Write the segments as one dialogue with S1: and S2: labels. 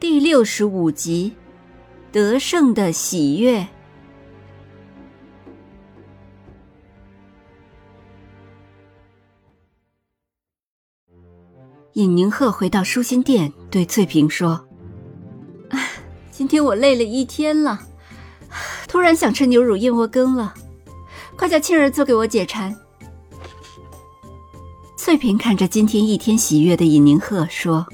S1: 第六十五集，得胜的喜悦。尹宁鹤回到舒心殿，对翠萍说：“，今天我累了一天了，突然想吃牛乳燕窝羹了，快叫庆儿做给我解馋。”翠萍看着今天一天喜悦的尹宁鹤说。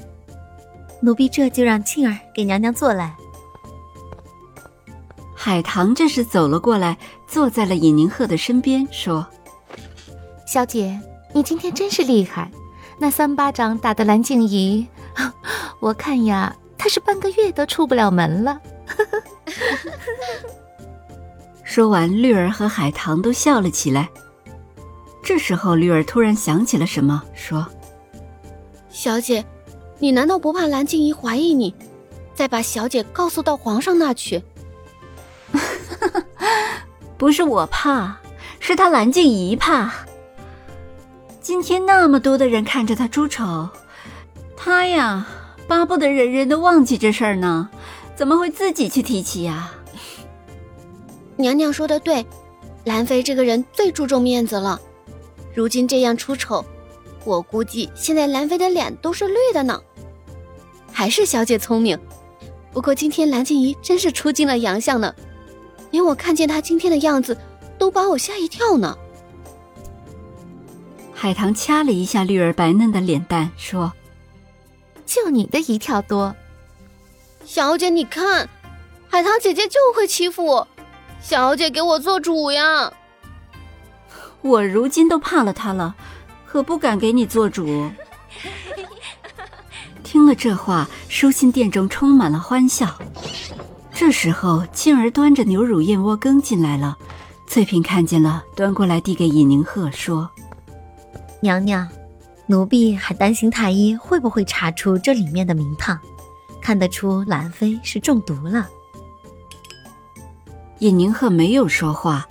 S2: 奴婢这就让庆儿给娘娘做来。
S1: 海棠这时走了过来，坐在了尹宁鹤的身边，说：“
S2: 小姐，你今天真是厉害，那三巴掌打的蓝静怡，我看呀，她是半个月都出不了门了。”
S1: 说完，绿儿和海棠都笑了起来。这时候，绿儿突然想起了什么，说：“
S3: 小姐。”你难道不怕蓝静怡怀疑你，再把小姐告诉到皇上那去？
S1: 不是我怕，是他蓝静怡怕。今天那么多的人看着他出丑，他呀巴不得人人都忘记这事儿呢，怎么会自己去提起呀？
S3: 娘娘说的对，兰妃这个人最注重面子了，如今这样出丑。我估计现在兰妃的脸都是绿的呢，还是小姐聪明。不过今天蓝静怡真是出尽了洋相呢，连我看见她今天的样子都把我吓一跳呢。
S1: 海棠掐了一下绿儿白嫩的脸蛋，说：“
S2: 就你的一跳多，
S3: 小姐你看，海棠姐姐就会欺负我，小姐给我做主呀！
S1: 我如今都怕了她了。”可不敢给你做主。听了这话，舒心殿中充满了欢笑。这时候，庆儿端着牛乳燕窝羹进来了。翠萍看见了，端过来递给尹宁鹤，说：“
S2: 娘娘，奴婢还担心太医会不会查出这里面的名堂，看得出兰妃是中毒了。”
S1: 尹宁鹤没有说话，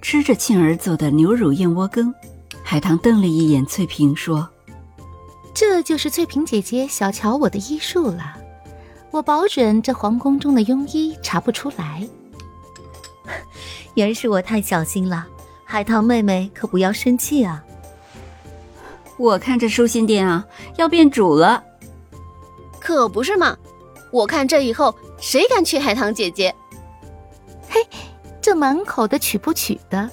S1: 吃着庆儿做的牛乳燕窝羹。海棠瞪了一眼翠萍，说：“
S2: 这就是翠萍姐姐小瞧我的医术了，我保准这皇宫中的庸医查不出来。原是我太小心了，海棠妹妹可不要生气啊。
S1: 我看这舒心殿啊，要变主了，
S3: 可不是嘛？我看这以后谁敢娶海棠姐姐？
S2: 嘿，这满口的娶不娶的。”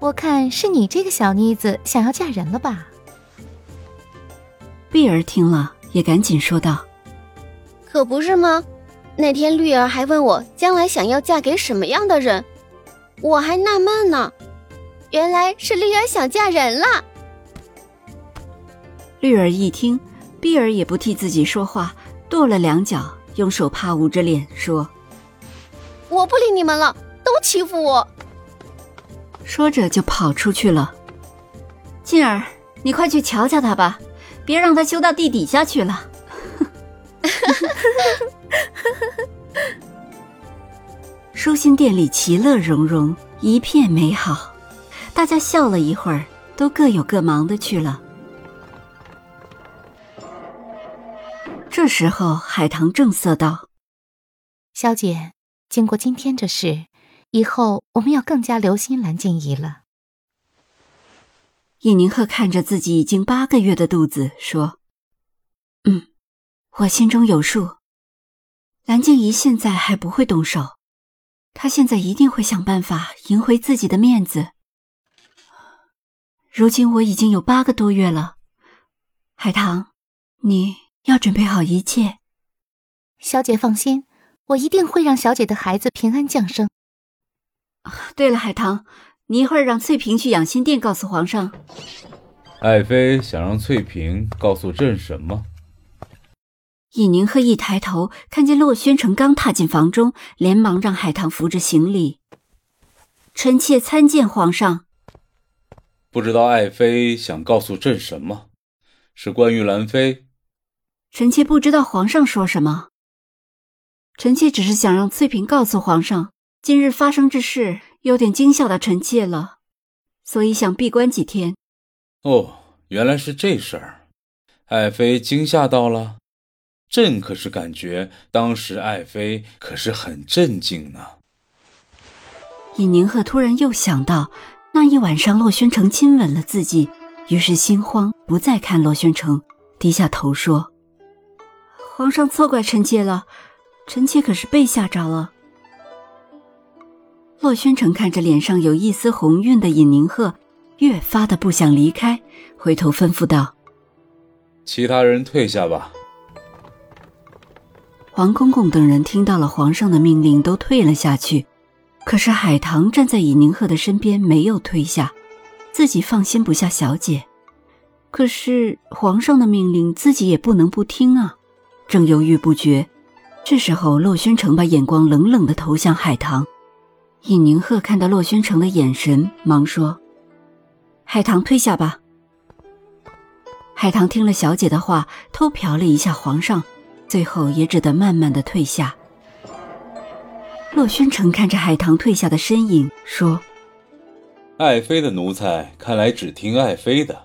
S2: 我看是你这个小妮子想要嫁人了吧？
S1: 碧儿听了也赶紧说道：“
S3: 可不是吗？那天绿儿还问我将来想要嫁给什么样的人，我还纳闷呢。原来是绿儿想嫁人了。”
S1: 绿儿一听，碧儿也不替自己说话，跺了两脚，用手帕捂着脸说：“
S3: 我不理你们了，都欺负我。”
S1: 说着就跑出去了。静儿，你快去瞧瞧他吧，别让他修到地底下去了。舒心殿里其乐融融，一片美好，大家笑了一会儿，都各有各忙的去了。这时候，海棠正色道：“
S2: 小姐，经过今天这事。”以后我们要更加留心蓝静怡了。
S1: 尹宁鹤看着自己已经八个月的肚子，说：“嗯，我心中有数。蓝静怡现在还不会动手，她现在一定会想办法赢回自己的面子。如今我已经有八个多月了，海棠，你要准备好一切。
S2: 小姐放心，我一定会让小姐的孩子平安降生。”
S1: 对了，海棠，你一会儿让翠萍去养心殿告诉皇上。
S4: 爱妃想让翠萍告诉朕什么？
S1: 尹宁鹤一抬头，看见洛宣城刚踏进房中，连忙让海棠扶着行礼。臣妾参见皇上。
S4: 不知道爱妃想告诉朕什么？是关于兰妃？
S1: 臣妾不知道皇上说什么。臣妾只是想让翠嫔告诉皇上，今日发生之事有点惊吓到臣妾了，所以想闭关几天。
S4: 哦，原来是这事儿，爱妃惊吓到了。朕可是感觉当时爱妃可是很镇静呢。
S1: 尹宁鹤突然又想到那一晚上洛宣城亲吻了自己，于是心慌，不再看洛宣城，低下头说：“皇上错怪臣妾了，臣妾可是被吓着了。”洛宣城看着脸上有一丝红晕的尹宁鹤，越发的不想离开，回头吩咐道：“
S4: 其他人退下吧。”
S1: 黄公公等人听到了皇上的命令，都退了下去。可是海棠站在尹宁鹤的身边，没有退下，自己放心不下小姐。可是皇上的命令，自己也不能不听啊。正犹豫不决，这时候洛宣城把眼光冷冷的投向海棠。尹宁鹤看到洛宣城的眼神，忙说：“海棠退下吧。”海棠听了小姐的话，偷瞟了一下皇上。最后也只得慢慢的退下。洛宣城看着海棠退下的身影，说：“
S4: 爱妃的奴才看来只听爱妃的。”